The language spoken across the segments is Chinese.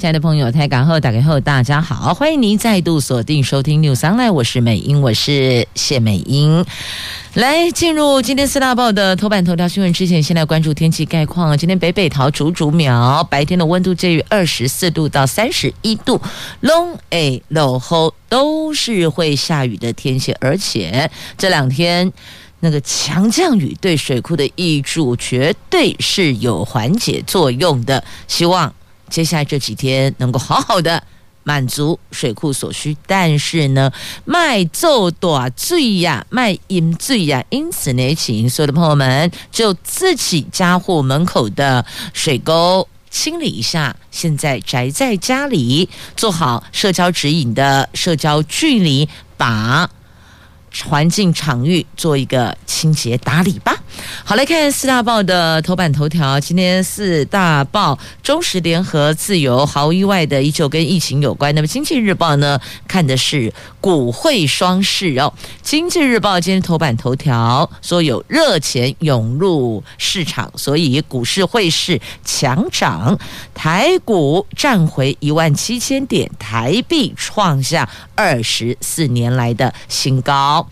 亲爱的朋友，台港后打开后，大家好，欢迎您再度锁定收听 News Online，我是美英，我是谢美英。来进入今天四大报的头版头条新闻之前，先来关注天气概况。今天北北桃竹竹苗白天的温度介于二十四度到三十一度，龙诶落后都是会下雨的天气，而且这两天那个强降雨对水库的挹注绝对是有缓解作用的，希望。接下来这几天能够好好的满足水库所需，但是呢，卖奏大水呀，卖饮醉呀，因此呢，请所有的朋友们就自己家户门口的水沟清理一下。现在宅在家里，做好社交指引的社交距离，把。环境场域做一个清洁打理吧。好，来看四大报的头版头条。今天四大报，中时联合自由，毫无意外的依旧跟疫情有关。那么经济日报呢，看的是股汇双市哦。经济日报今天头版头条说有热钱涌入市场，所以股市汇市强涨，台股站回一万七千点，台币创下二十四年来的新高。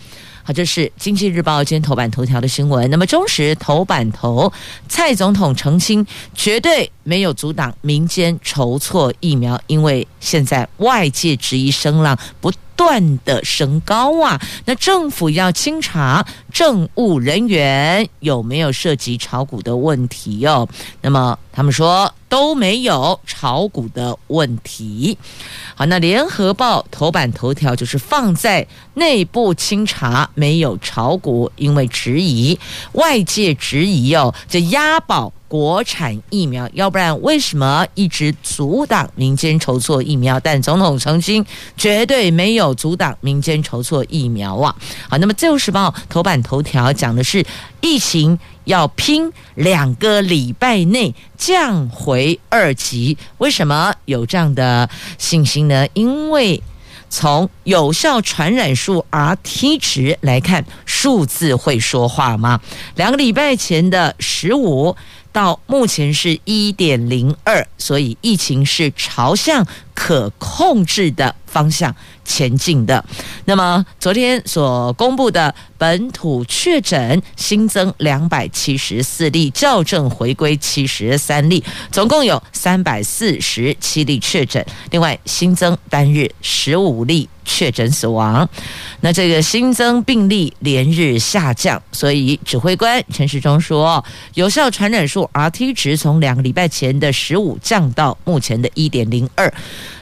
好，这是《经济日报》今天头版头条的新闻。那么，中时头版头，蔡总统澄清，绝对没有阻挡民间筹措疫苗，因为现在外界质疑声浪不断的升高啊。那政府要清查政务人员有没有涉及炒股的问题哟、哦。那么，他们说。都没有炒股的问题。好，那联合报头版头条就是放在内部清查，没有炒股，因为质疑外界质疑哦，这押宝国产疫苗，要不然为什么一直阻挡民间筹措疫苗？但总统曾经，绝对没有阻挡民间筹措疫苗啊！好，那么自由时报头版头条讲的是疫情。要拼两个礼拜内降回二级，为什么有这样的信心呢？因为从有效传染数 RT 值来看，数字会说话吗？两个礼拜前的十五。到目前是一点零二，所以疫情是朝向可控制的方向。前进的。那么昨天所公布的本土确诊新增两百七十四例，校正回归七十三例，总共有三百四十七例确诊，另外新增单日十五例。确诊死亡，那这个新增病例连日下降，所以指挥官陈时中说，有效传染数 RT 值从两个礼拜前的十五降到目前的一点零二，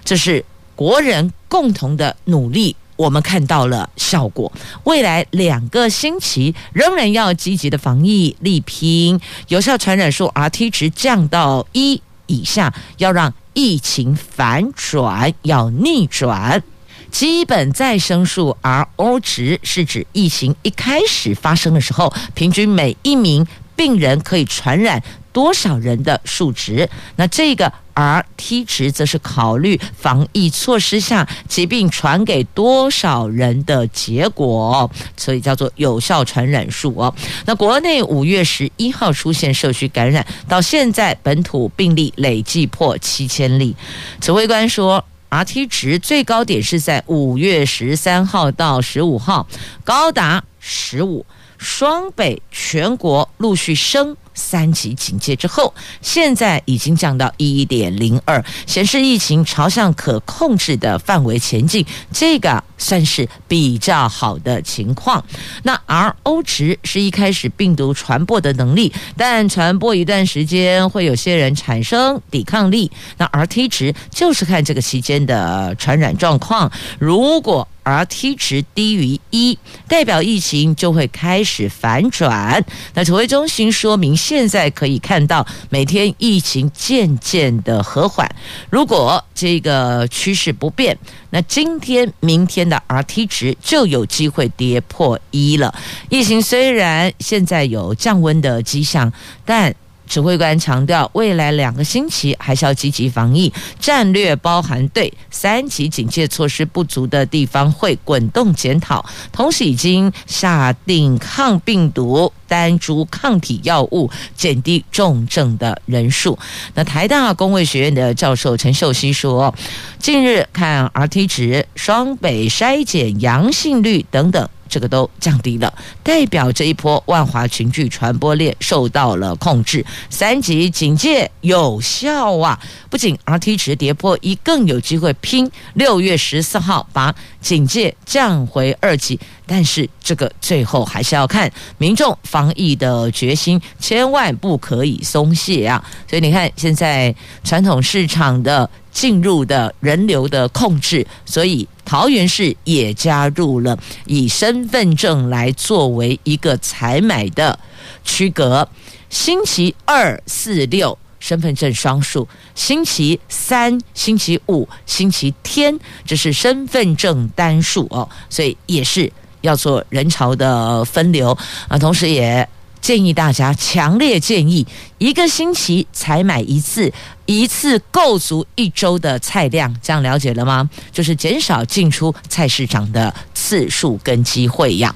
这是国人共同的努力，我们看到了效果。未来两个星期仍然要积极的防疫力拼，有效传染数 RT 值降到一以下，要让疫情反转，要逆转。基本再生数 R-O 值是指疫情一开始发生的时候，平均每一名病人可以传染多少人的数值。那这个 R-T 值则是考虑防疫措施下疾病传给多少人的结果，所以叫做有效传染数哦。那国内五月十一号出现社区感染，到现在本土病例累计破七千例。指挥官说。RT 值最高点是在五月十三号到十五号，高达十五。双北全国陆续升三级警戒之后，现在已经降到一点零二，显示疫情朝向可控制的范围前进，这个算是比较好的情况。那 R-O 值是一开始病毒传播的能力，但传播一段时间会有些人产生抵抗力。那 R-T 值就是看这个期间的传染状况，如果 Rt 值低于一，代表疫情就会开始反转。那指挥中心说明，现在可以看到每天疫情渐渐的和缓。如果这个趋势不变，那今天、明天的 Rt 值就有机会跌破一了。疫情虽然现在有降温的迹象，但指挥官强调，未来两个星期还是要积极防疫，战略包含对三级警戒措施不足的地方会滚动检讨，同时已经下定抗病毒单株抗体药物，减低重症的人数。那台大公卫学院的教授陈秀熙说，近日看 RT 值、双北筛检阳性率等等。这个都降低了，代表这一波万华群聚传播链受到了控制，三级警戒有效啊！不仅 RT 值跌破一，更有机会拼六月十四号把警戒降回二级。但是这个最后还是要看民众防疫的决心，千万不可以松懈啊！所以你看，现在传统市场的进入的人流的控制，所以。桃园市也加入了以身份证来作为一个采买的区隔，星期二、四、六身份证双数，星期三、星期五、星期天这是身份证单数哦，所以也是要做人潮的分流啊，同时也建议大家，强烈建议一个星期采买一次。一次够足一周的菜量，这样了解了吗？就是减少进出菜市场的次数跟机会呀。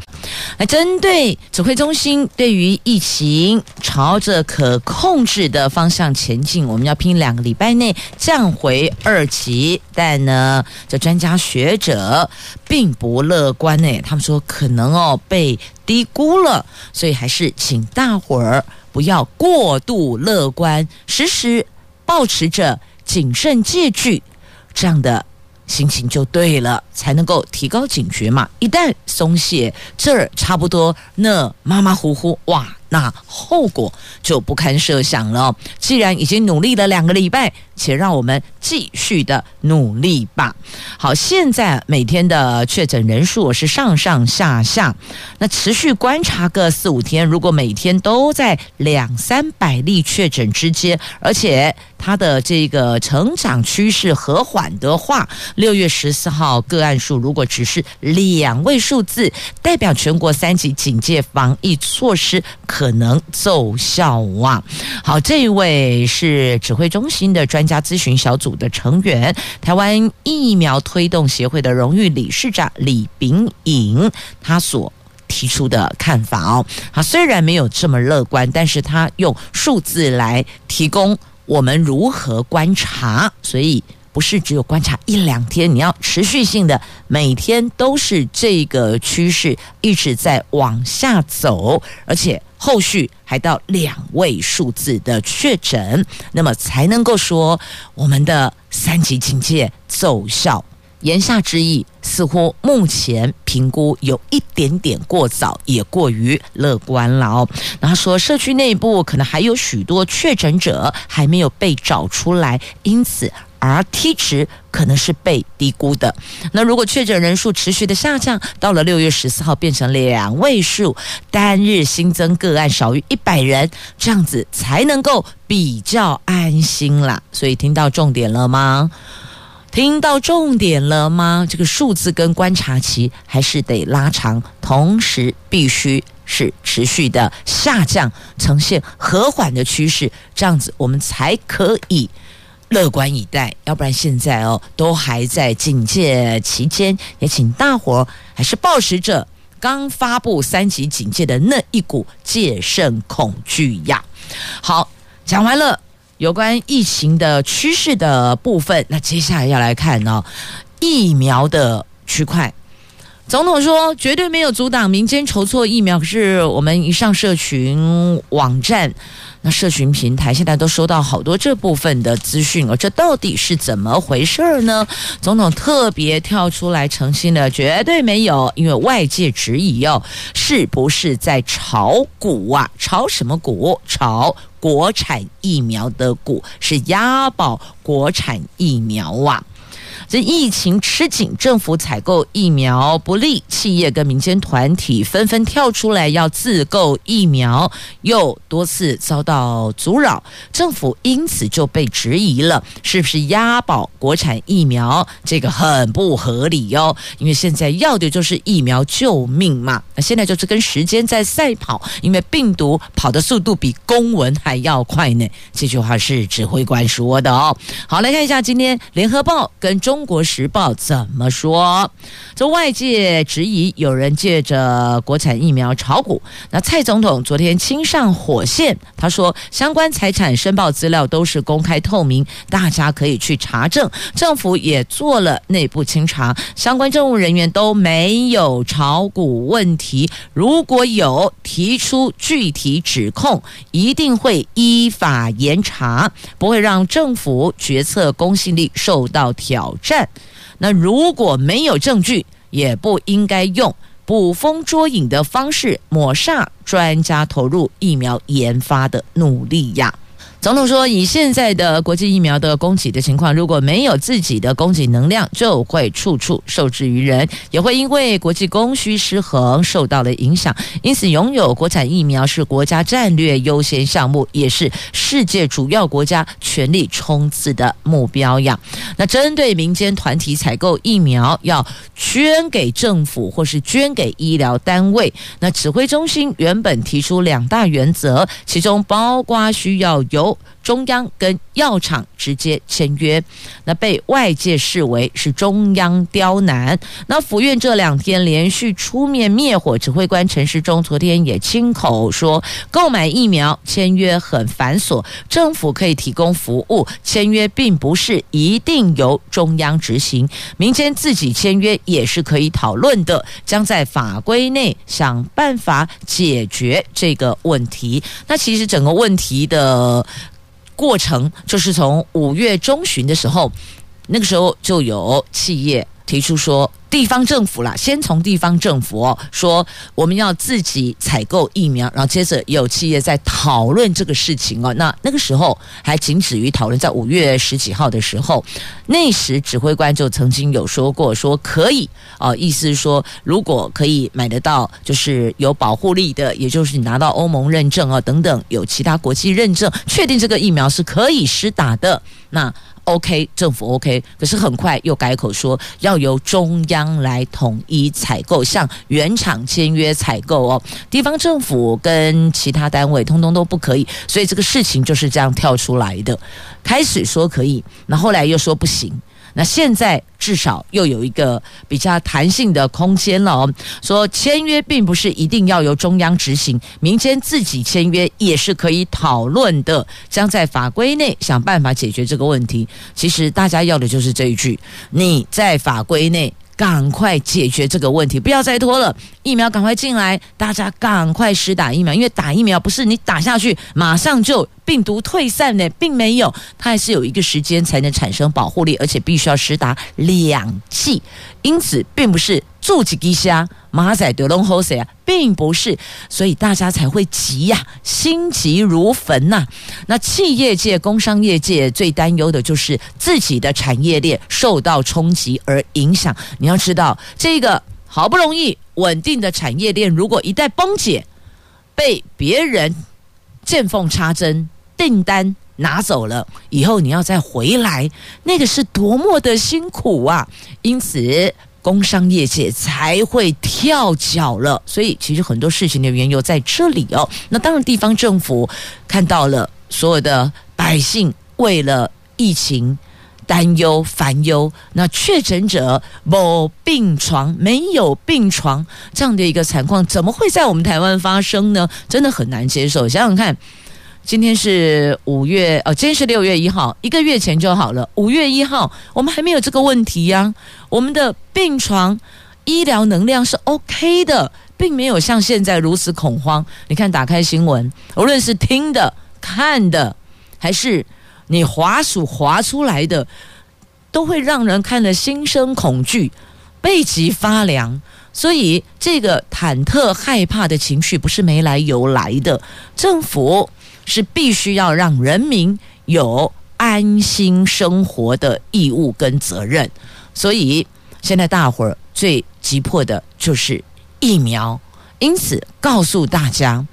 那，针对指挥中心对于疫情朝着可控制的方向前进，我们要拼两个礼拜内降回二级。但呢，这专家学者并不乐观呢，他们说可能哦被低估了，所以还是请大伙儿不要过度乐观，时时。保持着谨慎戒惧这样的心情就对了，才能够提高警觉嘛。一旦松懈，这儿差不多，那马马虎虎，哇！那后果就不堪设想了。既然已经努力了两个礼拜，且让我们继续的努力吧。好，现在每天的确诊人数是上上下下，那持续观察个四五天，如果每天都在两三百例确诊之间，而且它的这个成长趋势和缓的话，六月十四号个案数如果只是两位数字，代表全国三级警戒防疫措施可能奏效啊！好，这位是指挥中心的专家咨询小组的成员，台湾疫苗推动协会的荣誉理事长李秉颖，他所提出的看法哦。他虽然没有这么乐观，但是他用数字来提供我们如何观察，所以不是只有观察一两天，你要持续性的每天都是这个趋势一直在往下走，而且。后续还到两位数字的确诊，那么才能够说我们的三级警戒奏效。言下之意，似乎目前评估有一点点过早，也过于乐观了哦。然后说，社区内部可能还有许多确诊者还没有被找出来，因此。Rt 值可能是被低估的。那如果确诊人数持续的下降，到了六月十四号变成两位数，单日新增个案少于一百人，这样子才能够比较安心啦。所以听到重点了吗？听到重点了吗？这个数字跟观察期还是得拉长，同时必须是持续的下降，呈现和缓的趋势，这样子我们才可以。乐观以待，要不然现在哦都还在警戒期间，也请大伙还是保持着刚发布三级警戒的那一股戒慎恐惧呀。好，讲完了有关疫情的趋势的部分，那接下来要来看哦疫苗的区块。总统说绝对没有阻挡民间筹措疫苗，可是我们一上社群网站。那社群平台现在都收到好多这部分的资讯哦，这到底是怎么回事呢？总统特别跳出来澄清了，绝对没有，因为外界质疑哦，是不是在炒股啊？炒什么股？炒国产疫苗的股，是押宝国产疫苗啊。这疫情吃紧，政府采购疫苗不力，企业跟民间团体纷纷跳出来要自购疫苗，又多次遭到阻扰，政府因此就被质疑了，是不是押宝国产疫苗？这个很不合理哟，因为现在要的就是疫苗救命嘛。那现在就是跟时间在赛跑，因为病毒跑的速度比公文还要快呢。这句话是指挥官说的哦。好，来看一下今天联合报跟中中国时报怎么说。这外界质疑有人借着国产疫苗炒股。那蔡总统昨天亲上火线，他说相关财产申报资料都是公开透明，大家可以去查证。政府也做了内部清查，相关政务人员都没有炒股问题。如果有提出具体指控，一定会依法严查，不会让政府决策公信力受到挑战。那如果没有证据，也不应该用捕风捉影的方式抹煞专家投入疫苗研发的努力呀。总统说，以现在的国际疫苗的供给的情况，如果没有自己的供给能量，就会处处受制于人，也会因为国际供需失衡受到了影响。因此，拥有国产疫苗是国家战略优先项目，也是世界主要国家全力冲刺的目标呀。那针对民间团体采购疫苗，要捐给政府或是捐给医疗单位，那指挥中心原本提出两大原则，其中包括需要由 built 中央跟药厂直接签约，那被外界视为是中央刁难。那府院这两天连续出面灭火，指挥官陈时中昨天也亲口说，购买疫苗签约很繁琐，政府可以提供服务，签约并不是一定由中央执行，民间自己签约也是可以讨论的，将在法规内想办法解决这个问题。那其实整个问题的。过程就是从五月中旬的时候，那个时候就有企业提出说。地方政府啦，先从地方政府哦，说我们要自己采购疫苗，然后接着有企业在讨论这个事情哦。那那个时候还仅止于讨论，在五月十几号的时候，那时指挥官就曾经有说过，说可以哦，意思是说如果可以买得到，就是有保护力的，也就是你拿到欧盟认证啊等等，有其他国际认证，确定这个疫苗是可以施打的，那。OK，政府 OK，可是很快又改口说要由中央来统一采购，向原厂签约采购哦。地方政府跟其他单位通通都不可以，所以这个事情就是这样跳出来的。开始说可以，那后来又说不行。那现在至少又有一个比较弹性的空间了哦。说签约并不是一定要由中央执行，民间自己签约也是可以讨论的，将在法规内想办法解决这个问题。其实大家要的就是这一句：你在法规内。赶快解决这个问题，不要再拖了。疫苗赶快进来，大家赶快施打疫苗，因为打疫苗不是你打下去马上就病毒退散呢，并没有，它还是有一个时间才能产生保护力，而且必须要施打两剂，因此并不是。住几滴虾，马仔丢龙后谁啊，并不是，所以大家才会急呀、心急如焚呐、那企业界、工商业界最担忧的就是自己的产业链受到冲击而影响。你要知道，这个好不容易稳定的产业链，如果一旦崩解，被别人见缝插针，订单拿走了以后，你要再回来，那个是多么的辛苦啊！因此。工商业界才会跳脚了，所以其实很多事情的缘由在这里哦。那当然，地方政府看到了所有的百姓为了疫情担忧烦忧，那确诊者某病床，没有病床这样的一个惨况，怎么会在我们台湾发生呢？真的很难接受。想想看。今天是五月，哦，今天是六月一号，一个月前就好了。五月一号，我们还没有这个问题呀、我们的病床、医疗能量是 OK 的，并没有像现在如此恐慌。你看，打开新闻，无论是听的、看的，还是你滑鼠滑出来的，都会让人看了心生恐惧、背脊发凉。所以，这个忐忑害怕的情绪不是没来由来的。政府。是必须要让人民有安心生活的义务跟责任，所以现在大伙儿最急迫的就是疫苗。因此，告诉大家，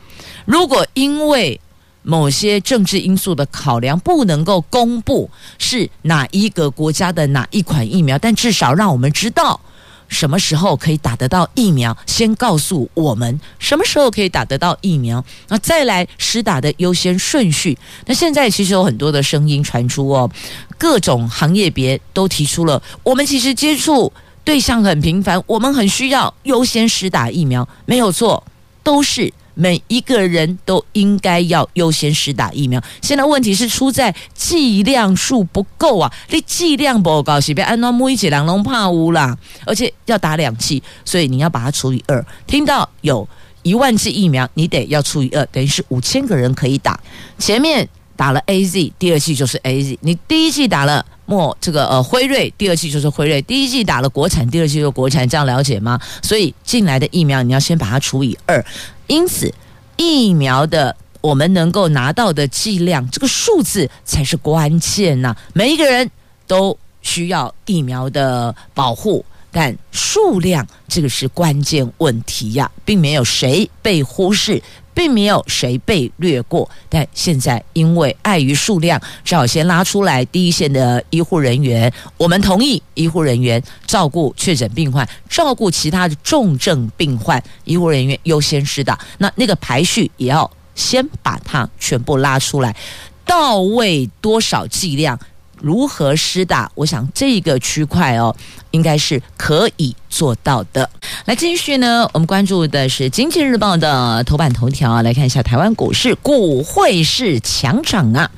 如果因为某些政治因素的考量，不能够公布是哪一个国家的哪一款疫苗，但至少让我们知道什么时候可以打得到疫苗，先告诉我们什么时候可以打得到疫苗，那再来施打的优先顺序。那现在其实有很多的声音传出哦，各种行业别都提出了，我们其实接触。对象很频繁，我们很需要优先施打疫苗，没有错，都是每一个人都应该要优先施打疫苗。现在问题是出在剂量数不够啊！你剂量不够，是被安装木一解两龙怕乌啦，而且要打两剂，所以你要把它除以二。听到有一万剂疫苗，你得要除以二，等于是五千个人可以打。前面打了 AZ，第二剂就是 AZ，你第一剂打了。莫这个呃辉瑞，第二剂就是辉瑞，第一剂打了国产，第二剂就国产，这样了解吗？所以进来的疫苗你要先把它除以二，因此疫苗的我们能够拿到的剂量，这个数字才是关键呐。每一个人都需要疫苗的保护。但数量这个是关键问题呀，并没有谁被忽视，并没有谁被略过。但现在因为碍于数量，只好先拉出来第一线的医护人员。我们同意医护人员照顾确诊病患，照顾其他的重症病患，医护人员优先施打。那那个排序也要先把它全部拉出来，到位多少剂量？如何施打？我想这个区块哦，应该是可以做到的。来继续呢，我们关注的是《经济日报》的头版头条啊，来看一下台湾股市，股汇市强涨啊。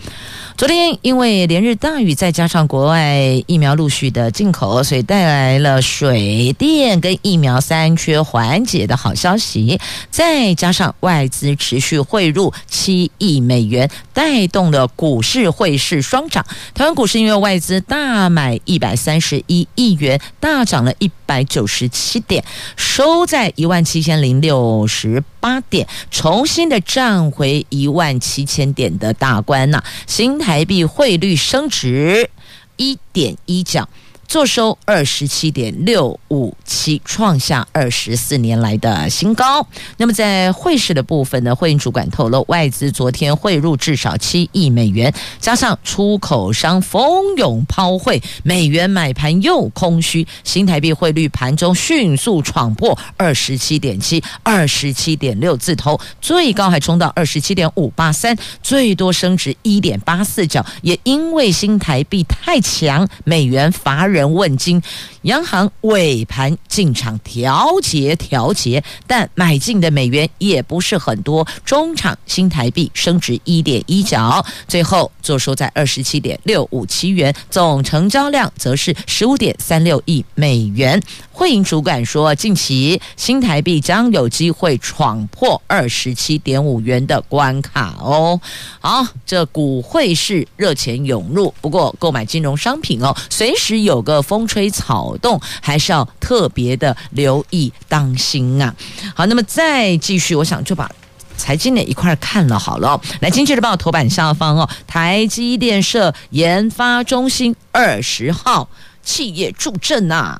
昨天因为连日大雨，再加上国外疫苗陆续的进口，所以带来了水电跟疫苗三缺缓解的好消息。再加上外资持续汇入七亿美元，带动了股市汇市双涨。台湾股市因为外资大买一百三十一亿元，大涨了一百九十七点，收在一万七千零六十八点，重新的站回一万七千点的大关呐。新台币汇率升值一点一角。坐收二十七点六五七，创下二十四年来的新高。那么在汇市的部分呢，汇银主管透露，外资昨天汇入至少七亿美元，加上出口商蜂拥抛汇，美元买盘又空虚，新台币汇率盘中迅速闯破二十七点七、二十七点六字头，最高还冲到二十七点五八三，最多升值一点八四角。也因为新台币太强，美元乏人。人问津，央行尾盘进场调节调节，但买进的美元也不是很多，中场新台币升值一点一角，最后坐收在二十七点六五七元，总成交量则是十五点三六亿美元。汇银主管说，近期新台币将有机会闯破二十七点五元的关卡哦。好，这股汇市热钱涌入，不过购买金融商品哦，随时有个风吹草活动，还是要特别的留意当心啊。好，那么再继续，我想就把财经的一块看了好了。来，经济日报头版下方哦，台积电设研发中心二十号企业助阵呐、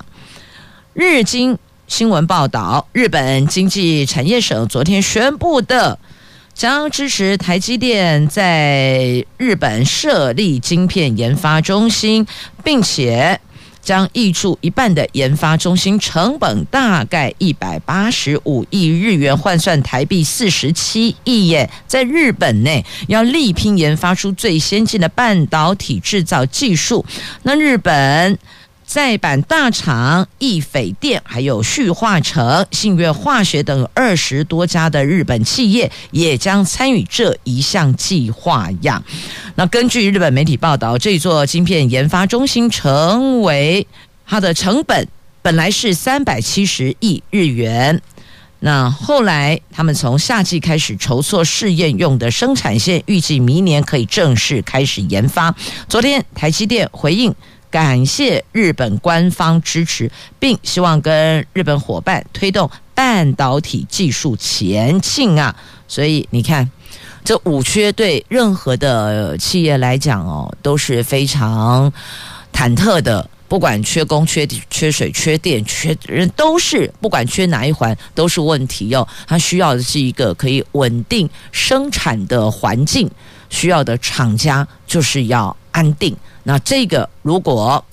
日经新闻报道，日本经济产业省昨天宣布的，将支持台积电在日本设立晶片研发中心，并且将挹注一半的研发中心成本，大概一百八十五亿日元，换算台币四十七亿耶，在日本内要力拼研发出最先进的半导体制造技术。那日本。在板大厂易斐电、还有旭化成、信越化学等二十多家的日本企业也将参与这一项计划呀。那根据日本媒体报道，这座晶片研发中心成为它的成本本来是三百七十亿日元。那后来他们从夏季开始筹措试验用的生产线，预计明年可以正式开始研发。昨天台积电回应。感谢日本官方支持，并希望跟日本伙伴推动半导体技术前进啊！所以你看，这五缺对任何的企业来讲哦，都是非常忐忑的。不管缺工、缺缺水、缺电、缺人，都是不管缺哪一环都是问题哟。它需要的是一个可以稳定生产的环境，需要的厂家就是要安定。那这个如果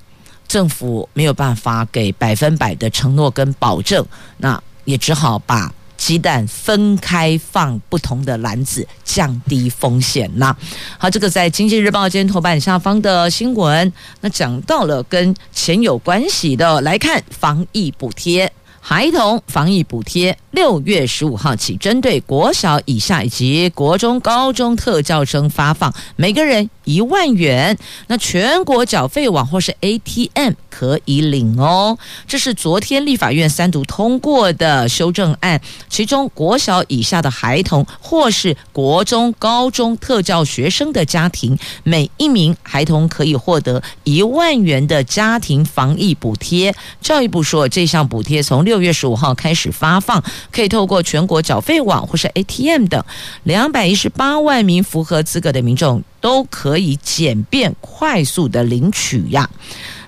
政府没有办法给百分百的承诺跟保证，那也只好把鸡蛋分开放不同的篮子，降低风险啦。好，这个在《经济日报》今天头版下方的新闻，那讲到了跟钱有关系的，来看防疫补贴。孩童防疫补贴六月十五号起，针对国小以下以及国中、高中特教生发放，每个人一万元。那全国缴费网或是 ATM 可以领哦。这是昨天立法院三读通过的修正案，其中国小以下的孩童或是国中、高中特教学生的家庭，每一名孩童可以获得一万元的家庭防疫补贴。教育部说，这项补贴从六六月十五号开始发放，可以透过全国缴费网或是 ATM 等，两百一十八万名符合资格的民众都可以简便快速的领取呀。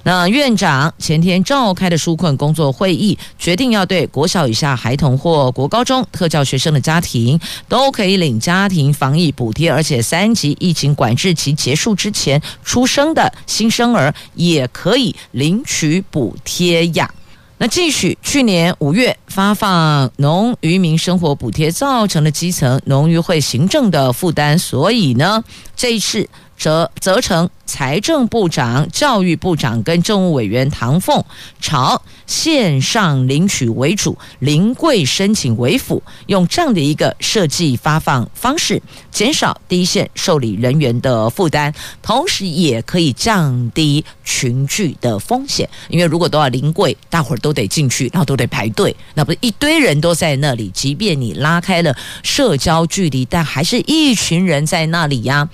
那院长前天召开的纾困工作会议，决定要对国小以下孩童或国高中特教学生的家庭都可以领家庭防疫补贴，而且三级疫情管制期结束之前出生的新生儿也可以领取补贴呀。那继续，去年五月发放农渔民生活补贴，造成了基层农渔会行政的负担，所以呢，这一次则责成。财政部长、教育部长跟政务委员唐凤朝线上领取为主，临柜申请为辅，用这样的一个设计发放方式，减少第一线受理人员的负担，同时也可以降低群聚的风险。因为如果都要临柜，大伙儿都得进去，然后都得排队，那不是一堆人都在那里，即便你拉开了社交距离，但还是一群人在那里呀。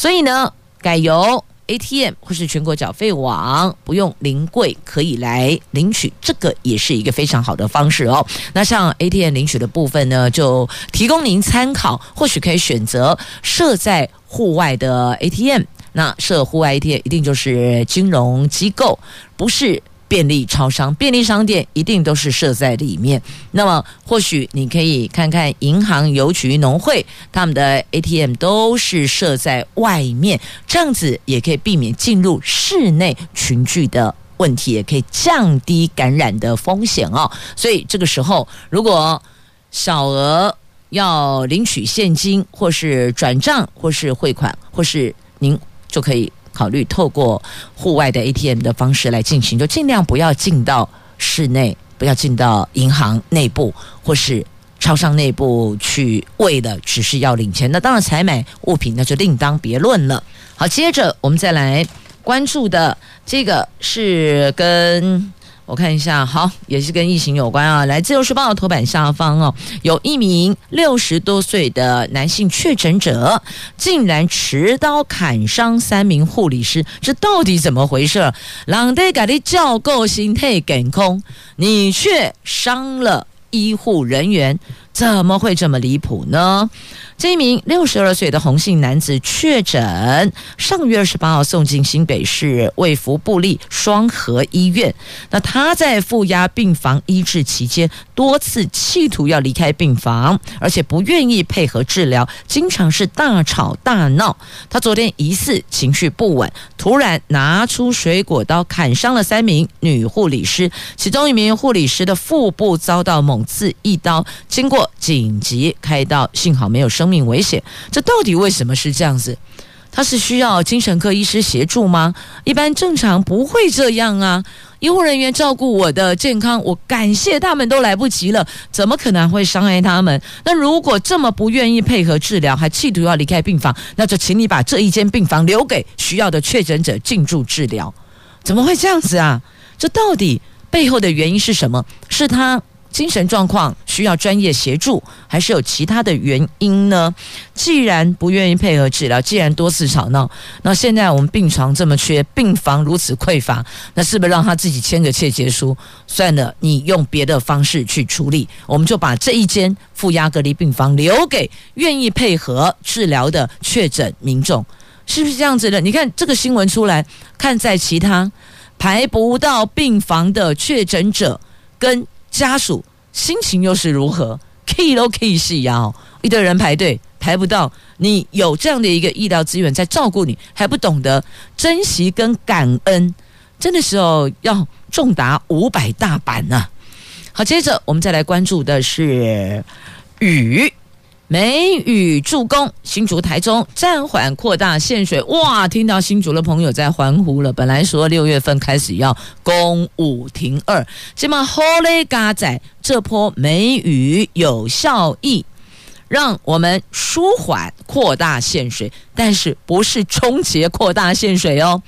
所以呢，改由。ATM 或是全国缴费网不用临柜可以来领取，这个也是一个非常好的方式哦。那像 ATM 领取的部分呢，就提供您参考，或许可以选择设在户外的 ATM。那设户外 ATM 一定就是金融机构，不是。便利超商、便利商店一定都是设在里面。那么，或许你可以看看银行、邮局、农会他们的 ATM 都是设在外面，这样子也可以避免进入室内群聚的问题，也可以降低感染的风险哦。所以这个时候，如果小额要领取现金，或是转账，或是汇款，或是您就可以。考虑透过户外的 ATM 的方式来进行，就尽量不要进到室内，不要进到银行内部或是超商内部去，为的只是要领钱。那当然，采买物品那就另当别论了。好，接着我们再来关注的这个是跟。我看一下，好，也是跟疫情有关啊。来，自由时报头版下方哦，有一名六十多岁的男性确诊者，竟然持刀砍伤三名护理师，这到底怎么回事？人家给你照顾身体健康，你却伤了医护人员，怎么会这么离谱呢？这一名六十二岁的洪姓男子确诊，上月二十八号送进新北市卫福部立双和医院。那他在负压病房医治期间，多次企图要离开病房，而且不愿意配合治疗，经常是大吵大闹。他昨天疑似情绪不稳，突然拿出水果刀砍伤了三名女护理师，其中一名护理师的腹部遭到猛刺一刀，经过紧急开刀，幸好没有生命危险，这到底为什么是这样子？他是需要精神科医师协助吗？一般正常不会这样啊！医护人员照顾我的健康，我感谢他们都来不及了，怎么可能会伤害他们？那如果这么不愿意配合治疗，还企图要离开病房，那就请你把这一间病房留给需要的确诊者进驻治疗。怎么会这样子啊？这到底背后的原因是什么？是他？精神状况需要专业协助，还是有其他的原因呢？既然不愿意配合治疗，既然多次吵闹，那现在我们病床这么缺，病房如此匮乏，那是不是让他自己签个切结书？算了，你用别的方式去处理，我们就把这一间负压隔离病房留给愿意配合治疗的确诊民众，是不是这样子的？你看这个新闻出来，看在其他。排不到病房的确诊者跟家属心情又是如何？key 都 K 是呀，一堆人排队排不到，你有这样的一个医疗资源在照顾你，还不懂得珍惜跟感恩，真的时候要重达五百大板呢、啊。好，接着我们再来关注的是雨。梅雨助攻，新竹、台中暂缓扩大限水。哇，听到新竹的朋友在欢呼了。本来说六月份开始要公五停二，这么好嘞，嘎仔，这波梅雨有效益，让我们舒缓扩大限水，但是不是终结扩大限水哦。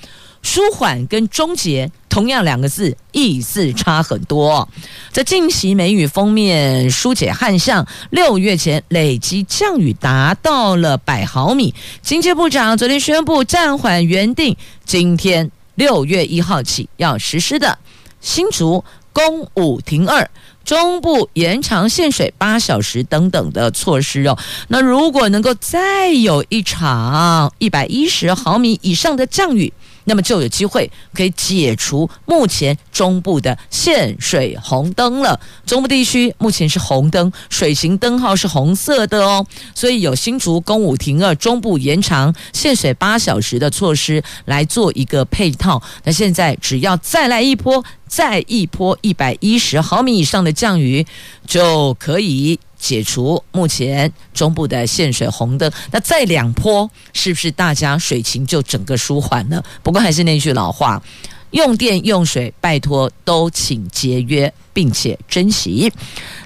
舒缓跟终结同样两个字，意思差很多。在近期梅雨封面疏解旱象，六月前累积降雨达到了百毫米。经济部长昨天宣布暂缓原定今天六月一号起要实施的新竹公五停二、中部延长限水八小时等等的措施哦。那如果能够再有一场一百一十毫米以上的降雨，那么就有机会可以解除目前中部的限水红灯了。中部地区目前是红灯，水情灯号是红色的哦，所以有新竹公五停二，中部延长限水八小时的措施来做一个配套。那现在只要再来一波，再一波一百一十毫米以上的降雨，就可以。解除目前中部的限水红灯，那再两波是不是大家水情就整个舒缓了？不过还是那句老话，用电用水拜托都请节约，并且珍惜。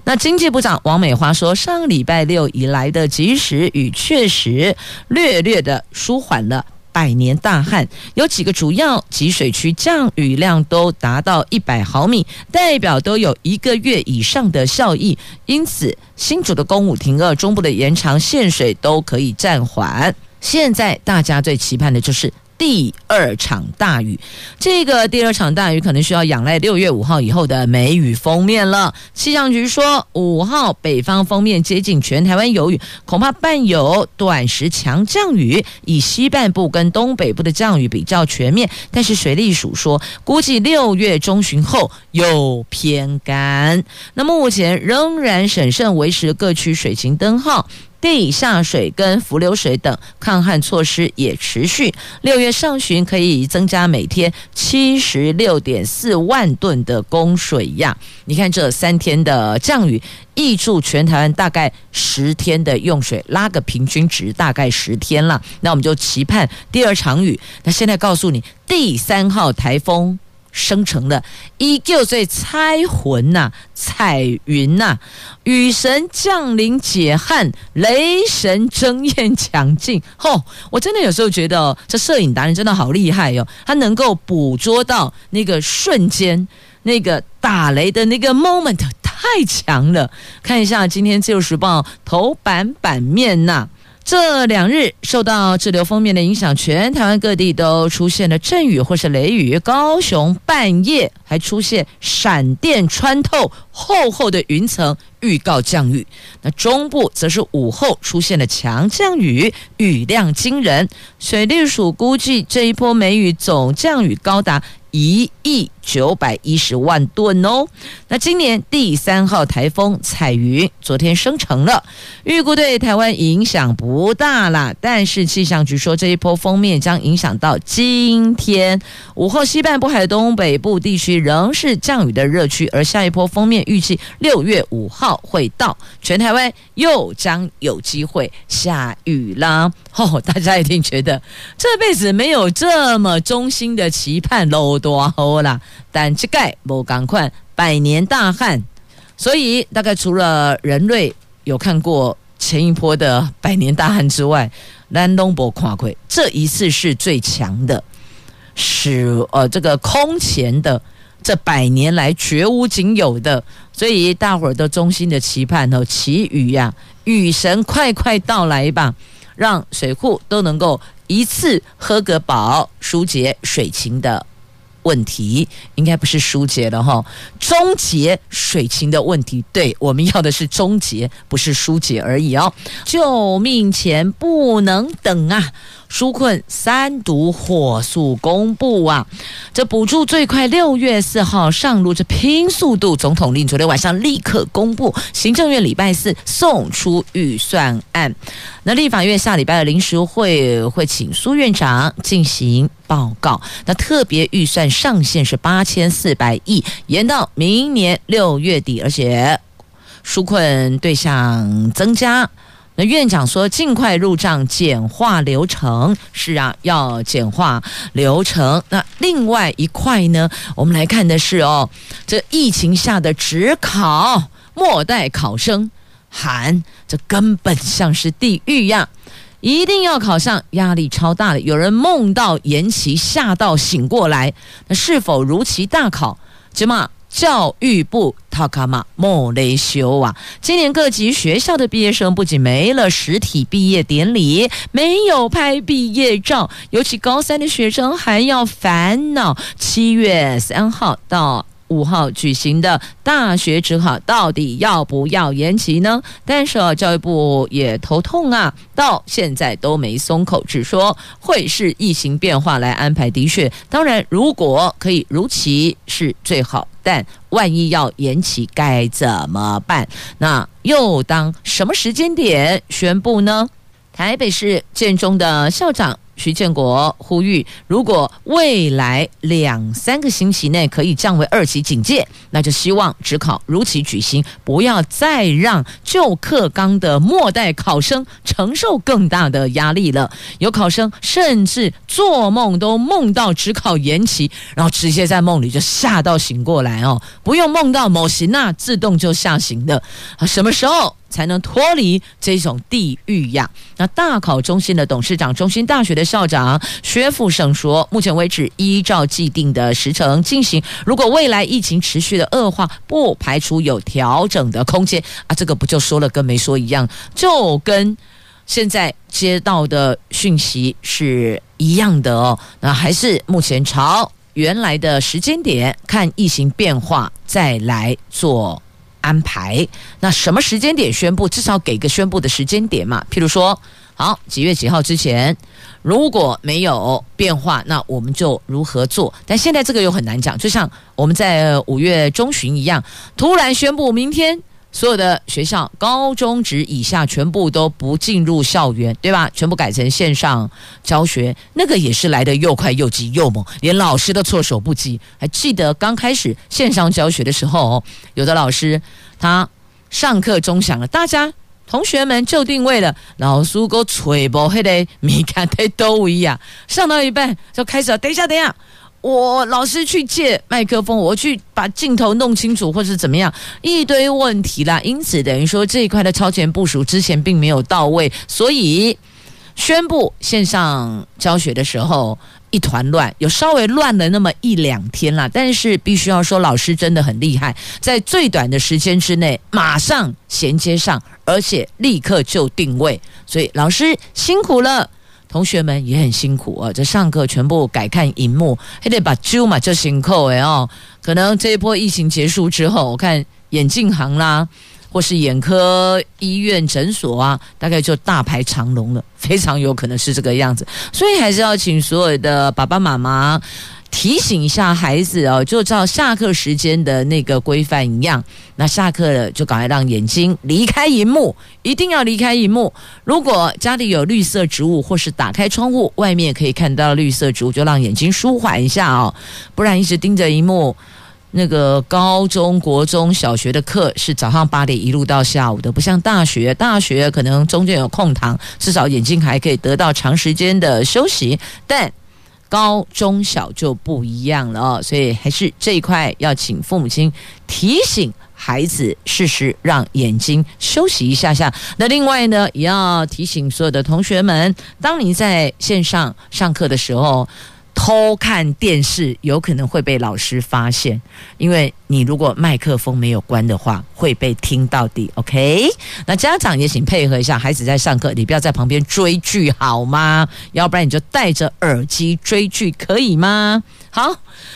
那经济部长王美花说，上礼拜六以来的及时雨确实略略的舒缓了。百年大旱，有几个主要集水区降雨量都达到一百毫米，代表都有一个月以上的效益。因此，新竹的公务停二，中部的延长限水都可以暂缓。现在大家最期盼的就是。第二场大雨，这个第二场大雨可能需要仰赖六月五号以后的梅雨锋面了。气象局说，五号北方锋面接近全台湾有雨，恐怕伴有短时强降雨，以西半部跟东北部的降雨比较全面。但是水利署说，估计六月中旬后又偏干。那目前仍然审慎维持各区水情灯号。地下水跟浮流水等抗旱措施也持续。六月上旬可以增加每天七十六点四万吨的供水量。你看这三天的降雨，挹注全台湾大概十天的用水，拉个平均值大概十天了。那我们就期盼第二场雨。那现在告诉你，第三号台风。生成了依旧在彩云呐，彩云呐，雨神降临解旱，雷神争艳抢镜。吼，我真的有时候觉得这摄影达人真的好厉害哟，他能够捕捉到那个瞬间，那个打雷的那个 moment 太强了。看一下今天《自由时报》头版版面呐。这两日受到滞留锋面的影响，全台湾各地都出现了阵雨或是雷雨。高雄半夜还出现闪电穿透厚厚的云层，预告降雨。那中部则是午后出现了强降雨，雨量惊人。水利署估计这一波梅雨总降雨高达。一亿九百一十万吨哦，那今年第三号台风彩云昨天生成了，预估对台湾影响不大啦。但是气象局说，这一波锋面将影响到今天午后，西半部海东北部地区仍是降雨的热区，而下一波锋面预计六月五号会到，全台湾又将有机会下雨啦。哦，大家一定觉得这辈子没有这么衷心的期盼喽。多好啦，但这个无赶快百年大旱，所以大概除了人类有看过前一波的百年大旱之外，咱拢无看过，这一次是最强的，是呃这个空前的，这百年来绝无仅有的，所以大伙儿都衷心的期盼哦，祈雨呀，雨神快快到来吧，让水库都能够一次喝个饱，疏解水情的。问题应该不是疏解的哈，终结水情的问题。对，我们要的是终结，不是疏解而已哦。救命钱不能等啊！纾困三读火速公布啊！这补助最快六月四号上路，这拼速度。总统令昨天晚上立刻公布，行政院礼拜四送出预算案。那立法院下礼拜的临时会会请苏院长进行报告。那特别预算上限是八千四百亿，延到明年六月底，而且纾困对象增加。那院长说，尽快入账，简化流程。是啊，要简化流程。那另外一块呢，我们来看的是哦，这疫情下的指考，末代考生喊，这根本像是地狱呀！一定要考上，压力超大的。有人梦到延期，吓到醒过来。那是否如期大考？起码。教育部塔卡马莫雷修啊，今年各级学校的毕业生不仅没了实体毕业典礼，没有拍毕业照，尤其高三的学生还要烦恼。七月三号到五号举行的大学指考到底要不要延期呢？但是教育部也头痛啊，到现在都没松口，只说会视疫情变化来安排。的确，当然如果可以如期是最好，但万一要延期该怎么办？那又当什么时间点宣布呢？台北市建中的校长。徐建国呼吁，如果未来两三个星期内可以降为二级警戒，那就希望指考如期举行，不要再让旧课纲的末代考生承受更大的压力了。有考生甚至做梦都梦到指考延期，然后直接在梦里就吓到醒过来哦，不用梦到某行那自动就吓醒的啊，什么时候？才能脱离这种地狱呀！那大考中心的董事长、中心大学的校长薛富盛说，目前为止依照既定的时程进行，如果未来疫情持续的恶化，不排除有调整的空间啊！这个不就说了跟没说一样，就跟现在接到的讯息是一样的哦。那还是目前朝原来的时间点看疫情变化再来做。安排，那什么时间点宣布？至少给个宣布的时间点嘛。譬如说，好，几月几号之前，如果没有变化，那我们就如何做？但现在这个又很难讲，就像我们在五月中旬一样，突然宣布明天。所有的学校高中职以下全部都不进入校园，对吧？全部改成线上教学，那个也是来得又快又急又猛，连老师都措手不及。还记得刚开始线上教学的时候，有的老师他上课钟响了，大家同学们就定位了，老师给我吹波黑的米看太多一样，上到一半就开始了，等一下，等一下。我老师去借麦克风，我去把镜头弄清楚，或是怎么样，一堆问题啦。因此，等于说这一块的超前部署之前并没有到位，所以宣布线上教学的时候一团乱，有稍微乱了那么一两天啦。但是必须要说，老师真的很厉害，在最短的时间之内马上衔接上，而且立刻就定位，所以老师辛苦了。同学们也很辛苦啊，这上课全部改看荧幕，还得把揪嘛，就行扣哎哦。可能这一波疫情结束之后，我看眼镜行啦，或是眼科医院诊所啊，大概就大排长龙了，非常有可能是这个样子。所以还是要请所有的爸爸妈妈。提醒一下孩子哦，就照下课时间的那个规范一样。那下课了就赶快让眼睛离开荧幕，一定要离开荧幕。如果家里有绿色植物，或是打开窗户，外面可以看到绿色植物，就让眼睛舒缓一下哦。不然一直盯着荧幕，那个高中国中小学的课是早上八点一路到下午的，不像大学，大学可能中间有空堂，至少眼睛还可以得到长时间的休息，但。高中小就不一样了哦，所以还是这一块要请父母亲提醒孩子，适时让眼睛休息一下下。那另外呢，也要提醒所有的同学们，当你在线上上课的时候。偷看电视有可能会被老师发现，因为你如果麦克风没有关的话，会被听到的。OK，那家长也请配合一下，孩子在上课，你不要在旁边追剧好吗？要不然你就戴着耳机追剧，可以吗？好，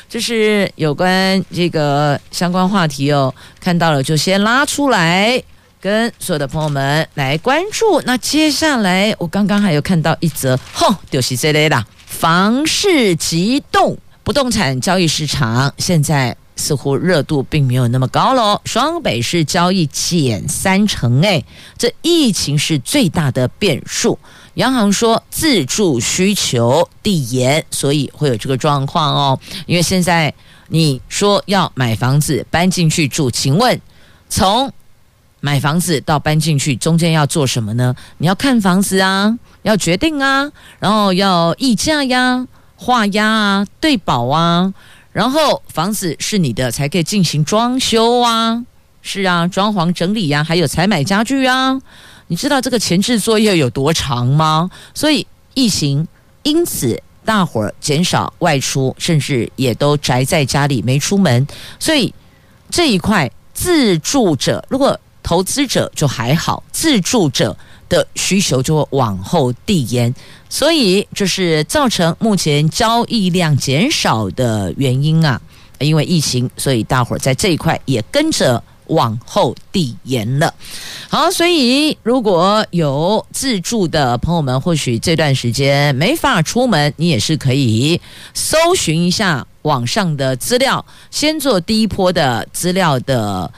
这是有关这个相关话题哦，看到了就先拉出来。跟所有的朋友们来关注。那接下来，我刚刚还有看到一则，吼，就是这类的房市急冻，不动产交易市场现在似乎热度并没有那么高了。双北市交易减三成，哎，这疫情是最大的变数。央行说自住需求递延，所以会有这个状况哦。因为现在你说要买房子搬进去住，请问从买房子到搬进去中间要做什么呢？你要看房子啊，要决定啊，然后要议价呀、画押啊、对保啊，然后房子是你的才可以进行装修啊，是啊，装潢整理呀、还有采买家具啊。你知道这个前置作业有多长吗？所以疫情因此大伙儿减少外出，甚至也都宅在家里没出门。所以这一块自住者，如果投资者就还好，自住者的需求就会往后递延。所以这是造成目前交易量减少的原因啊。因为疫情，所以大伙儿在这一块也跟着。往后递延了，好，所以如果有自住的朋友们，或许这段时间没法出门，你也是可以搜寻一下网上的资料，先做第一波的资料的。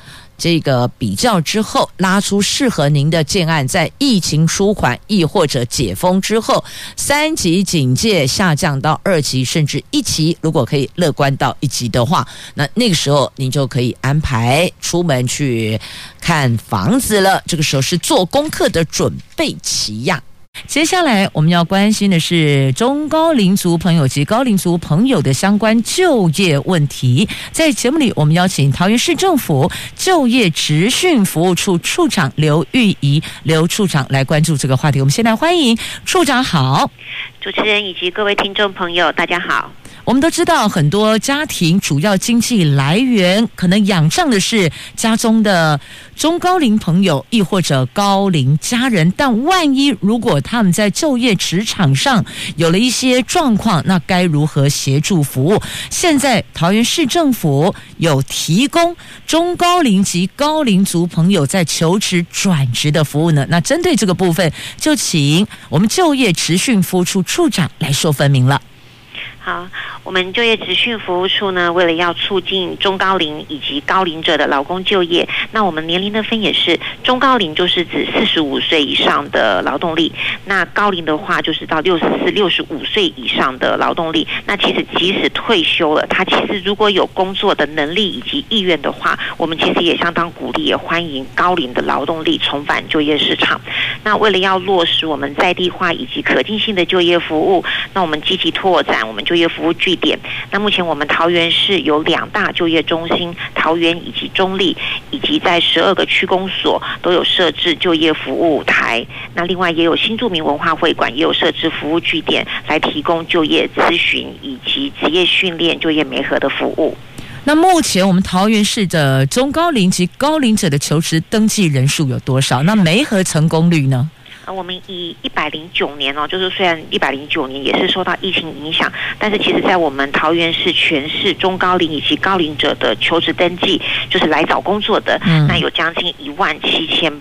这个比较之后，拉出适合您的建案，在疫情舒缓亦或者解封之后，三级警戒下降到二级甚至一级，如果可以乐观到一级的话，那那个时候您就可以安排出门去看房子了。这个时候是做功课的准备期呀。接下来我们要关心的是中高龄族朋友及高龄族朋友的相关就业问题。在节目里，我们邀请桃园市政府就业职训服务处处长刘玉仪刘处长来关注这个话题。我们先来欢迎处长好，主持人以及各位听众朋友，大家好。我们都知道，很多家庭主要经济来源可能仰仗的是家中的中高龄朋友，亦或者高龄家人。但万一如果他们在就业职场上有了一些状况，那该如何协助服务？现在桃园市政府有提供中高龄及高龄族朋友在求职转职的服务呢？那针对这个部分，就请我们就业职训服务处处长来说分明了。好，我们就业职训服务处呢，为了要促进中高龄以及高龄者的劳工就业，那我们年龄的分也是中高龄，就是指四十五岁以上的劳动力；那高龄的话，就是到六十四、六十五岁以上的劳动力。那其实即使退休了，他其实如果有工作的能力以及意愿的话，我们其实也相当鼓励，也欢迎高龄的劳动力重返就业市场。那为了要落实我们在地化以及可进性的就业服务，那我们积极拓展我们就就业服务据点。那目前我们桃园市有两大就业中心，桃园以及中坜，以及在十二个区公所都有设置就业服务台。那另外也有新著名文化会馆也有设置服务据点，来提供就业咨询以及职业训练、就业媒合的服务。那目前我们桃园市的中高龄及高龄者的求职登记人数有多少？那媒合成功率呢？啊，我们以一百零九年哦，就是虽然一百零九年也是受到疫情影响，但是其实在我们桃园市全市中高龄以及高龄者的求职登记，就是来找工作的，嗯、那有将近一万七千。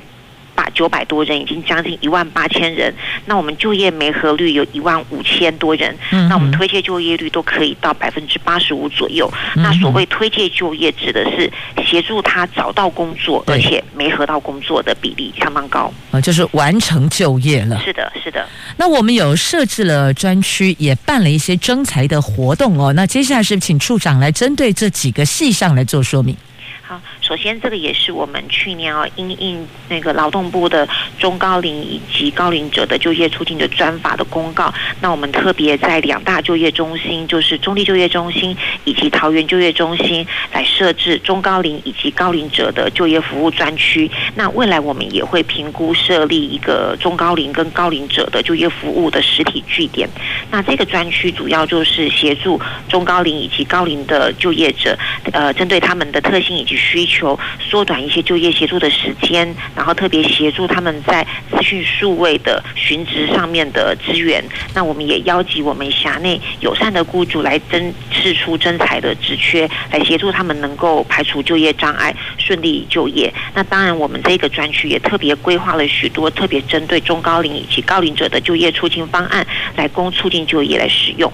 九百多人，已经将近一万八千人。那我们就业没合率有一万五千多人。嗯，那我们推介就业率都可以到百分之八十五左右。嗯、那所谓推介就业，指的是协助他找到工作，而且没合到工作的比例相当高。啊，就是完成就业了。是的，是的。那我们有设置了专区，也办了一些征才的活动哦。那接下来是请处长来针对这几个细项来做说明。好，首先这个也是我们去年啊，因应那个劳动部的中高龄以及高龄者的就业促进的专法的公告，那我们特别在两大就业中心，就是中坜就业中心以及桃园就业中心，来设置中高龄以及高龄者的就业服务专区。那未来我们也会评估设立一个中高龄跟高龄者的就业服务的实体据点。那这个专区主要就是协助中高龄以及高龄的就业者，呃，针对他们的特性以及需求缩短一些就业协助的时间，然后特别协助他们在资讯数位的寻职上面的资源。那我们也邀集我们辖内友善的雇主来增试出征才的职缺，来协助他们能够排除就业障碍，顺利就业。那当然，我们这个专区也特别规划了许多特别针对中高龄以及高龄者的就业促进方案，来供促进就业来使用。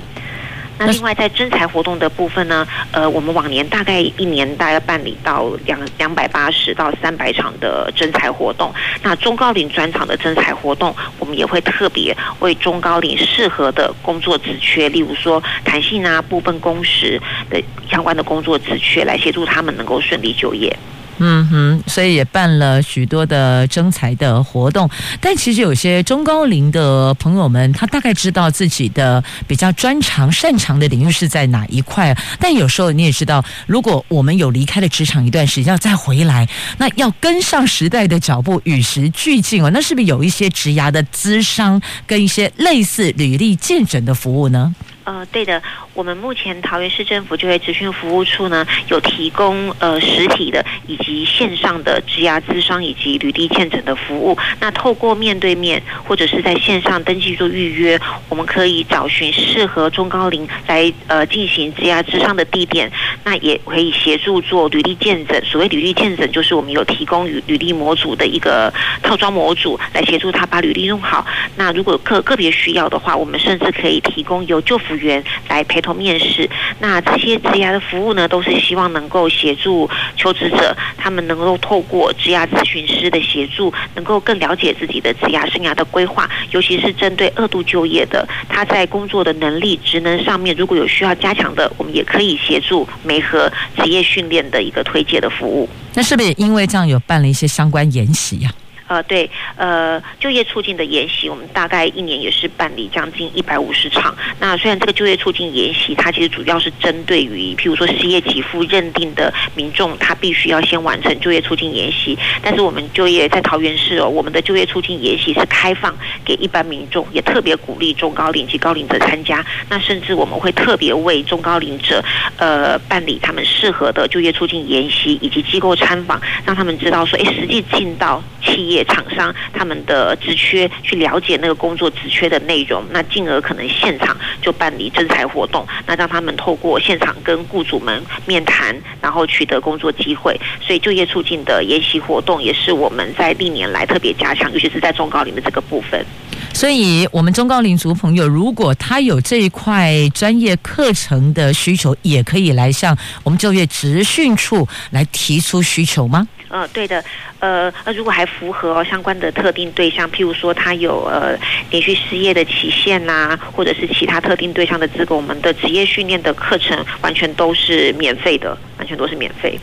那另外在征才活动的部分呢，呃，我们往年大概一年大概办理到两两百八十到三百场的征才活动。那中高龄专场的征才活动，我们也会特别为中高龄适合的工作职缺，例如说弹性啊、部分工时的相关的工作职缺，来协助他们能够顺利就业。嗯哼，所以也办了许多的征才的活动，但其实有些中高龄的朋友们，他大概知道自己的比较专长、擅长的领域是在哪一块。但有时候你也知道，如果我们有离开了职场一段时间，要再回来，那要跟上时代的脚步，与时俱进哦。那是不是有一些职涯的咨商跟一些类似履历见诊的服务呢？呃，对的，我们目前桃园市政府就业职训服务处呢，有提供呃实体的以及线上的职涯咨商以及履历健诊的服务。那透过面对面或者是在线上登记做预约，我们可以找寻适合中高龄来呃进行职涯咨商的地点。那也可以协助做履历健诊。所谓履历健诊，就是我们有提供履履历模组的一个套装模组，来协助他把履历弄好。那如果个个别需要的话，我们甚至可以提供有就服员来陪同面试，那这些职涯的服务呢，都是希望能够协助求职者，他们能够透过职涯咨询师的协助，能够更了解自己的职涯生涯的规划，尤其是针对二度就业的，他在工作的能力、职能上面，如果有需要加强的，我们也可以协助媒合职业训练的一个推介的服务。那是不是也因为这样有办了一些相关研习呀？呃，对，呃，就业促进的研习，我们大概一年也是办理将近一百五十场。那虽然这个就业促进研习，它其实主要是针对于，譬如说失业给付认定的民众，他必须要先完成就业促进研习。但是我们就业在桃园市哦，我们的就业促进研习是开放给一般民众，也特别鼓励中高龄及高龄者参加。那甚至我们会特别为中高龄者，呃，办理他们适合的就业促进研习以及机构参访，让他们知道说，哎，实际进到企业。厂商他们的职缺，去了解那个工作职缺的内容，那进而可能现场就办理征才活动，那让他们透过现场跟雇主们面谈，然后取得工作机会。所以就业促进的研习活动也是我们在历年来特别加强，尤其是在中高龄的这个部分。所以，我们中高龄族朋友，如果他有这一块专业课程的需求，也可以来向我们就业职训处来提出需求吗？呃，对的，呃，呃，如果还符合、相关的特定对象，譬如说他有呃连续失业的期限呐、或者是其他特定对象的资格，我们的职业训练的课程完全都是免费的，完全都是免费。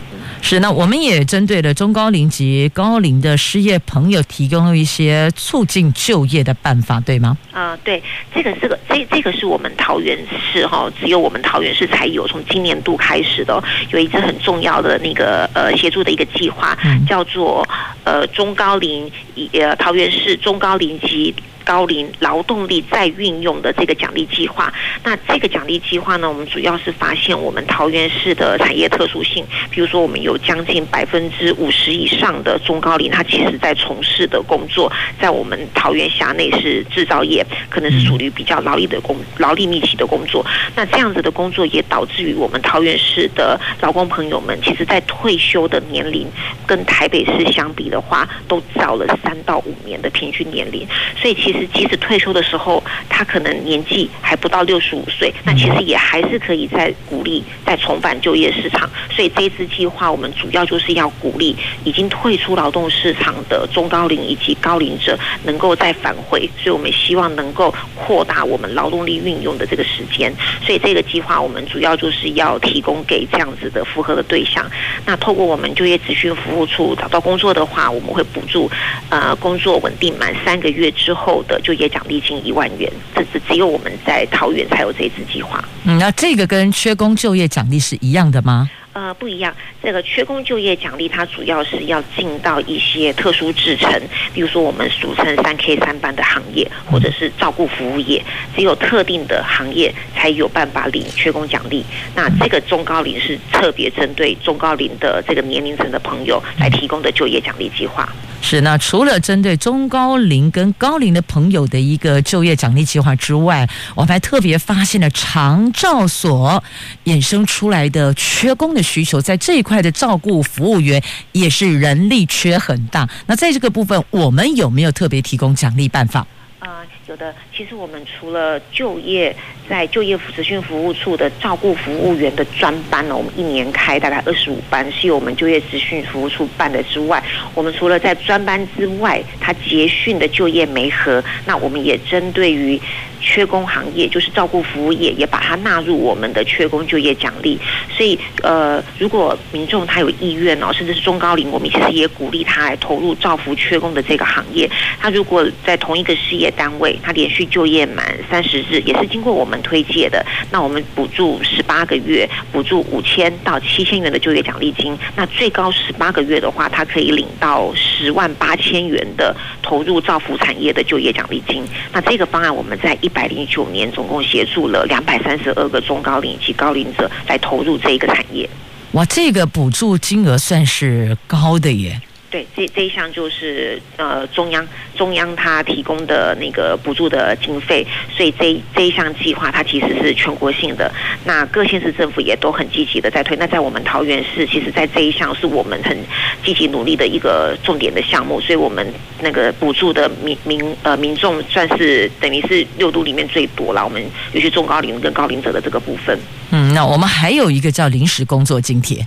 是，那我们也针对了中高龄及高龄的失业朋友，提供了一些促进就业的办法，对吗？啊、呃，对，这个这个这这个是我们桃园市哈，只有我们桃园市才有，从今年度开始的，有一支很重要的那个呃协助的一个计划，叫做呃中高龄呃桃园市中高龄及。高龄劳动力再运用的这个奖励计划，那这个奖励计划呢，我们主要是发现我们桃园市的产业特殊性，比如说我们有将近百分之五十以上的中高龄，他其实在从事的工作，在我们桃园辖内是制造业，可能是属于比较劳力的工劳力密集的工作。那这样子的工作也导致于我们桃园市的劳工朋友们，其实在退休的年龄跟台北市相比的话，都早了三到五年的平均年龄，所以其实。其实即使退休的时候，他可能年纪还不到六十五岁，那其实也还是可以再鼓励再重返就业市场。所以这一次计划，我们主要就是要鼓励已经退出劳动市场的中高龄以及高龄者能够再返回。所以我们希望能够扩大我们劳动力运用的这个时间。所以这个计划，我们主要就是要提供给这样子的符合的对象。那透过我们就业职训服务处找到工作的话，我们会补助呃工作稳定满三个月之后。的就业奖励金一万元，这是只有我们在桃园才有这一次计划。嗯，那这个跟缺工就业奖励是一样的吗？呃，不一样。这个缺工就业奖励，它主要是要进到一些特殊制程，比如说我们俗称三 K 三班的行业，或者是照顾服务业，只有特定的行业才有办法领缺工奖励。那这个中高龄是特别针对中高龄的这个年龄层的朋友来提供的就业奖励计划。是，那除了针对中高龄跟高龄的朋友的一个就业奖励计划之外，我还特别发现了长照所衍生出来的缺工的需求，在这一块的照顾服务员也是人力缺很大。那在这个部分，我们有没有特别提供奖励办法？啊、有的。其实我们除了就业在就业资讯服务处的照顾服务员的专班呢，我们一年开大概二十五班，是由我们就业资讯服务处办的之外，我们除了在专班之外，他结训的就业媒合，那我们也针对于。缺工行业就是照顾服务业，也把它纳入我们的缺工就业奖励。所以，呃，如果民众他有意愿哦，甚至是中高龄，我们其实也鼓励他来投入照服缺工的这个行业。他如果在同一个事业单位，他连续就业满三十日，也是经过我们推介的，那我们补助十八个月，补助五千到七千元的就业奖励金。那最高十八个月的话，他可以领到十万八千元的投入造福产业的就业奖励金。那这个方案我们在一百零九年，总共协助了两百三十二个中高龄及高龄者来投入这一个产业。哇，这个补助金额算是高的耶。对，这这一项就是呃中央中央它提供的那个补助的经费，所以这这一项计划它其实是全国性的。那各县市政府也都很积极的在推。那在我们桃园市，其实在这一项是我们很积极努力的一个重点的项目，所以我们那个补助的民民呃民众算是等于是六都里面最多了。我们尤其中高龄跟高龄者的这个部分。嗯，那我们还有一个叫临时工作津贴。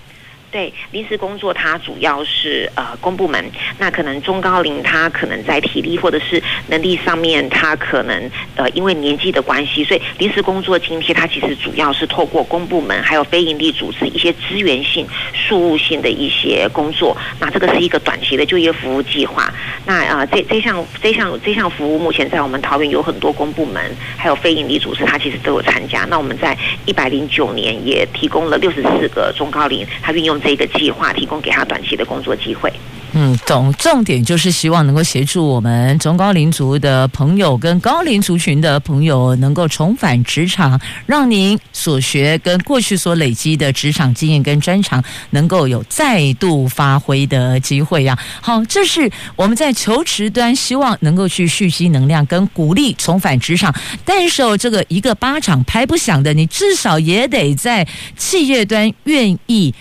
对，临时工作它主要是呃公部门，那可能中高龄他可能在体力或者是能力上面，他可能呃因为年纪的关系，所以临时工作津贴它其实主要是透过公部门还有非营利组织一些资源性、事务性的一些工作，那这个是一个短期的就业服务计划。那呃这这项这项这项服务目前在我们桃园有很多公部门还有非营利组织，它其实都有参加。那我们在一百零九年也提供了六十四个中高龄，他运用。这个计划提供给他短期的工作机会。嗯，总重点就是希望能够协助我们中高龄族的朋友跟高龄族群的朋友能够重返职场，让您所学跟过去所累积的职场经验跟专长能够有再度发挥的机会呀。好，这是我们在求职端希望能够去蓄积能量跟鼓励重返职场，但是，这个一个巴掌拍不响的，你至少也得在企业端愿意。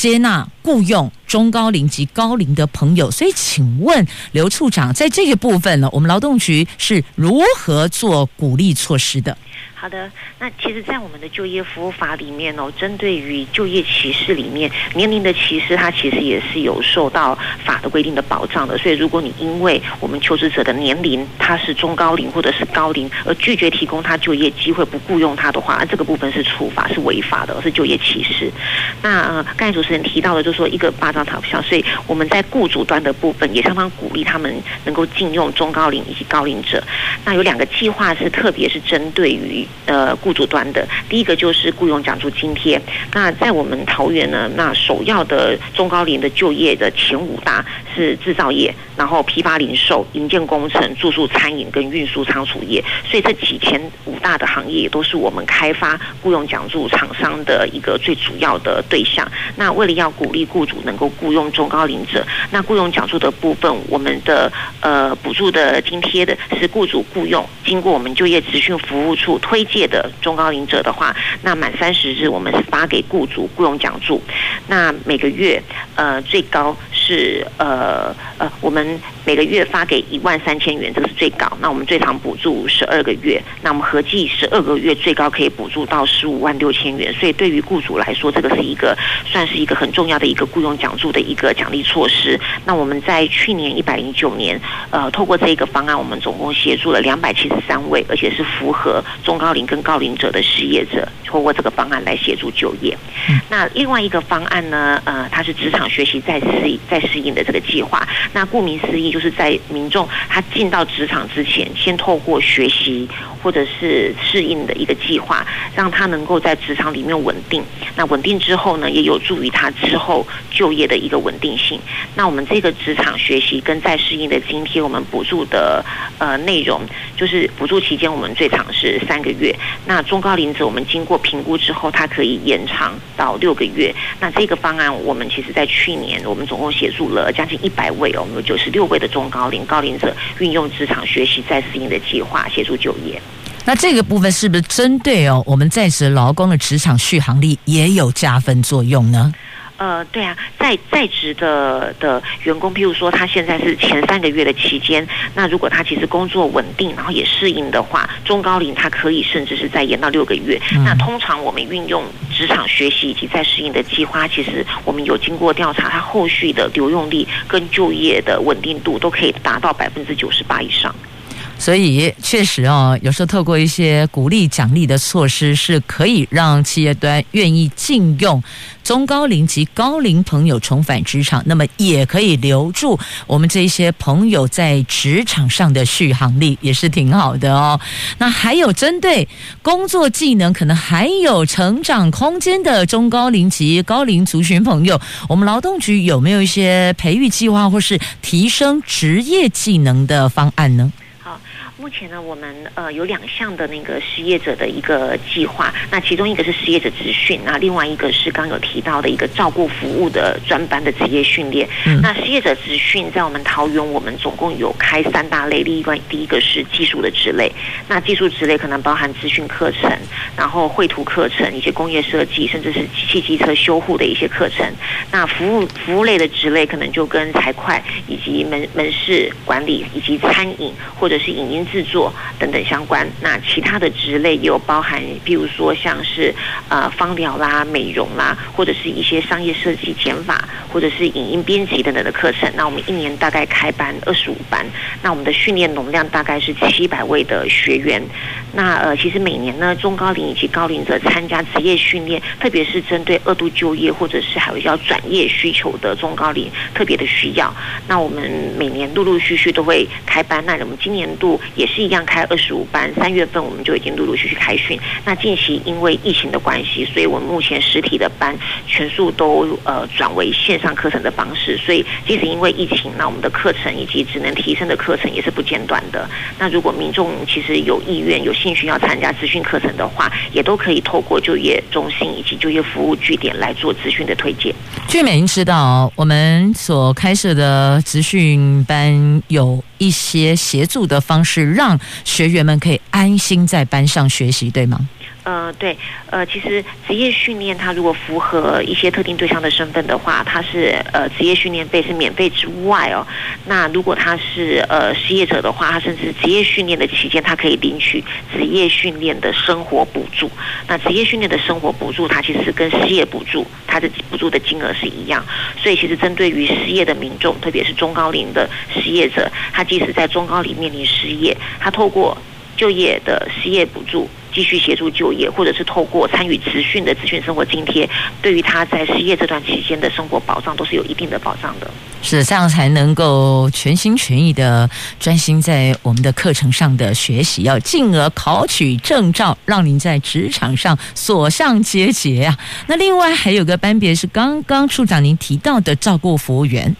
接纳雇佣中高龄及高龄的朋友，所以请问刘处长，在这个部分呢，我们劳动局是如何做鼓励措施的？好的，那其实，在我们的就业服务法里面哦，针对于就业歧视里面，年龄的歧视，它其实也是有受到法的规定的保障的。所以，如果你因为我们求职者的年龄他是中高龄或者是高龄，而拒绝提供他就业机会，不雇佣他的话，那这个部分是处罚，是违法的，是就业歧视。那呃，刚才主持人提到的，就是说一个巴掌拍不响，所以我们在雇主端的部分也相当鼓励他们能够聘用中高龄以及高龄者。那有两个计划是特别是针对于。呃，雇主端的第一个就是雇佣奖助津贴。那在我们桃园呢，那首要的中高龄的就业的前五大是制造业，然后批发零售、营建工程、住宿餐饮跟运输仓储业。所以这几前五大的行业都是我们开发雇佣奖助厂商的一个最主要的对象。那为了要鼓励雇主能够雇佣中高龄者，那雇佣奖助的部分，我们的呃补助的津贴的是雇主雇佣经过我们就业职训服务处推。推荐的中高龄者的话，那满三十日，我们是发给雇主雇佣奖助。那每个月，呃，最高是呃呃，我们每个月发给一万三千元，这个是最高。那我们最长补助十二个月，那我们合计十二个月，最高可以补助到十五万六千元。所以对于雇主来说，这个是一个算是一个很重要的一个雇佣奖助的一个奖励措施。那我们在去年一百零九年，呃，透过这个方案，我们总共协助了两百七十三位，而且是符合中高。龄跟高龄者的失业者，透过这个方案来协助就业。那另外一个方案呢？呃，它是职场学习再适再适应的这个计划。那顾名思义，就是在民众他进到职场之前，先透过学习或者是适应的一个计划，让他能够在职场里面稳定。那稳定之后呢，也有助于他之后就业的一个稳定性。那我们这个职场学习跟再适应的津贴，我们补助的呃内容，就是补助期间我们最长是三个月。那中高龄者我们经过评估之后，它可以延长到六个月。那这个方案我们其实在去年我们总共协助了将近一百位哦，我们有九十六位的中高龄高龄者运用职场学习再适应的计划协助就业。那这个部分是不是针对哦我们在职劳工的职场续航力也有加分作用呢？呃，对啊，在在职的的员工，譬如说他现在是前三个月的期间，那如果他其实工作稳定，然后也适应的话，中高龄他可以甚至是再延到六个月。嗯。那通常我们运用职场学习以及再适应的计划，其实我们有经过调查，他后续的留用率跟就业的稳定度都可以达到百分之九十八以上。所以确实哦，有时候透过一些鼓励奖励的措施，是可以让企业端愿意禁用中高龄及高龄朋友重返职场，那么也可以留住我们这些朋友在职场上的续航力，也是挺好的哦。那还有针对工作技能可能还有成长空间的中高龄及高龄族群朋友，我们劳动局有没有一些培育计划或是提升职业技能的方案呢？目前呢，我们呃有两项的那个失业者的一个计划，那其中一个是失业者职训，那另外一个是刚有提到的一个照顾服务的专班的职业训练。嗯。那失业者职训在我们桃园，我们总共有开三大类，第一关第一个是技术的职类，那技术职类可能包含资讯课程，然后绘图课程，一些工业设计，甚至是机器机车修护的一些课程。那服务服务类的职类可能就跟财会以及门门市管理以及餐饮或者是影音。制作等等相关，那其他的职类也有包含，比如说像是呃芳疗啦、美容啦，或者是一些商业设计减法，或者是影音编辑等等的课程。那我们一年大概开班二十五班，那我们的训练容量大概是七百位的学员。那呃，其实每年呢，中高龄以及高龄者参加职业训练，特别是针对二度就业或者是还有要转业需求的中高龄，特别的需要。那我们每年陆陆续续都会开班。那我们今年度。也是一样开二十五班，三月份我们就已经陆陆续续开训。那近期因为疫情的关系，所以我们目前实体的班全数都呃转为线上课程的方式。所以即使因为疫情，那我们的课程以及职能提升的课程也是不间断的。那如果民众其实有意愿、有兴趣要参加资讯课程的话，也都可以透过就业中心以及就业服务据点来做资讯的推荐。据美英知道，我们所开设的资讯班有一些协助的方式。让学员们可以安心在班上学习，对吗？呃，对，呃，其实职业训练它如果符合一些特定对象的身份的话，它是呃职业训练费是免费之外哦。那如果他是呃失业者的话，他甚至职业训练的期间，他可以领取职业训练的生活补助。那职业训练的生活补助，它其实跟失业补助它的补助的金额是一样。所以其实针对于失业的民众，特别是中高龄的失业者，他即使在中高龄面临失业，他透过就业的失业补助。继续协助就业，或者是透过参与职训的职训生活津贴，对于他在失业这段期间的生活保障都是有一定的保障的。是这样才能够全心全意的专心在我们的课程上的学习，要进而考取证照，让您在职场上所向皆捷啊！那另外还有个班别是刚刚处长您提到的照顾服务员。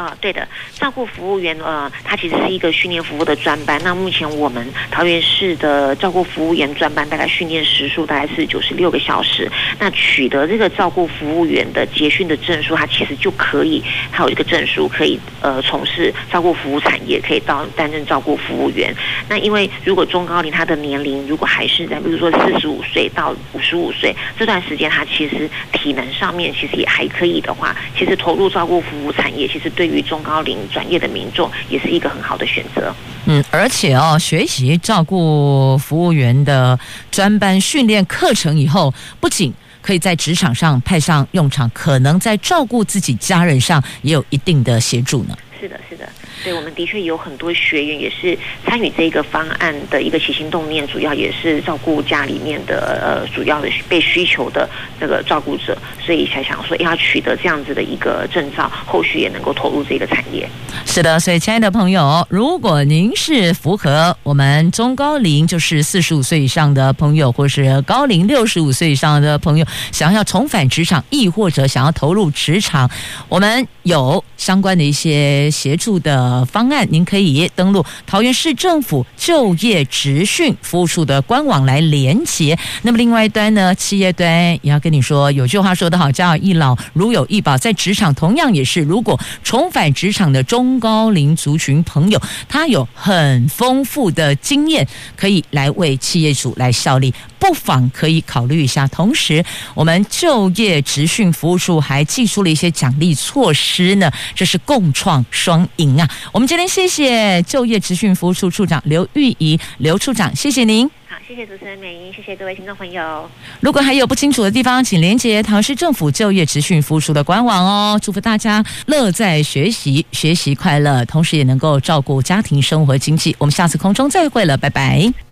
啊，对的，照顾服务员，呃，他其实是一个训练服务的专班。那目前我们桃园市的照顾服务员专班，大概训练时数大概是九十六个小时。那取得这个照顾服务员的结训的证书，他其实就可以，还有一个证书可以，呃，从事照顾服务产业，可以到担任照顾服务员。那因为如果中高龄他的年龄如果还是在，比如说四十五岁到五十五岁这段时间，他其实体能上面其实也还可以的话，其实投入照顾服务产业，其实对。于中高龄转业的民众也是一个很好的选择。嗯，而且哦，学习照顾服务员的专班训练课程以后，不仅可以在职场上派上用场，可能在照顾自己家人上也有一定的协助呢。是的，是的，对，我们的确有很多学员也是参与这个方案的一个起心动念，主要也是照顾家里面的呃主要的被需求的这个照顾者，所以才想说要取得这样子的一个证照，后续也能够投入这个产业。是的，所以亲爱的朋友，如果您是符合我们中高龄，就是四十五岁以上的朋友，或是高龄六十五岁以上的朋友，想要重返职场，亦或者想要投入职场，我们有相关的一些协助的呃方案，您可以登录桃园市政府就业职训服务处的官网来连接。那么另外一端呢，企业端也要跟你说，有句话说得好，叫一老，如有一宝，在职场同样也是，如果重返职场的中高龄族群朋友，他有很丰富的经验，可以来为企业主来效力。不妨可以考虑一下。同时，我们就业职训服务处还寄出了一些奖励措施呢，这是共创双赢啊！我们今天谢谢就业职训服务处处长刘玉仪刘处长，谢谢您。好，谢谢主持人美英，谢谢各位听众朋友。如果还有不清楚的地方，请连接桃市政府就业职训服务处的官网哦。祝福大家乐在学习，学习快乐，同时也能够照顾家庭生活经济。我们下次空中再会了，拜拜。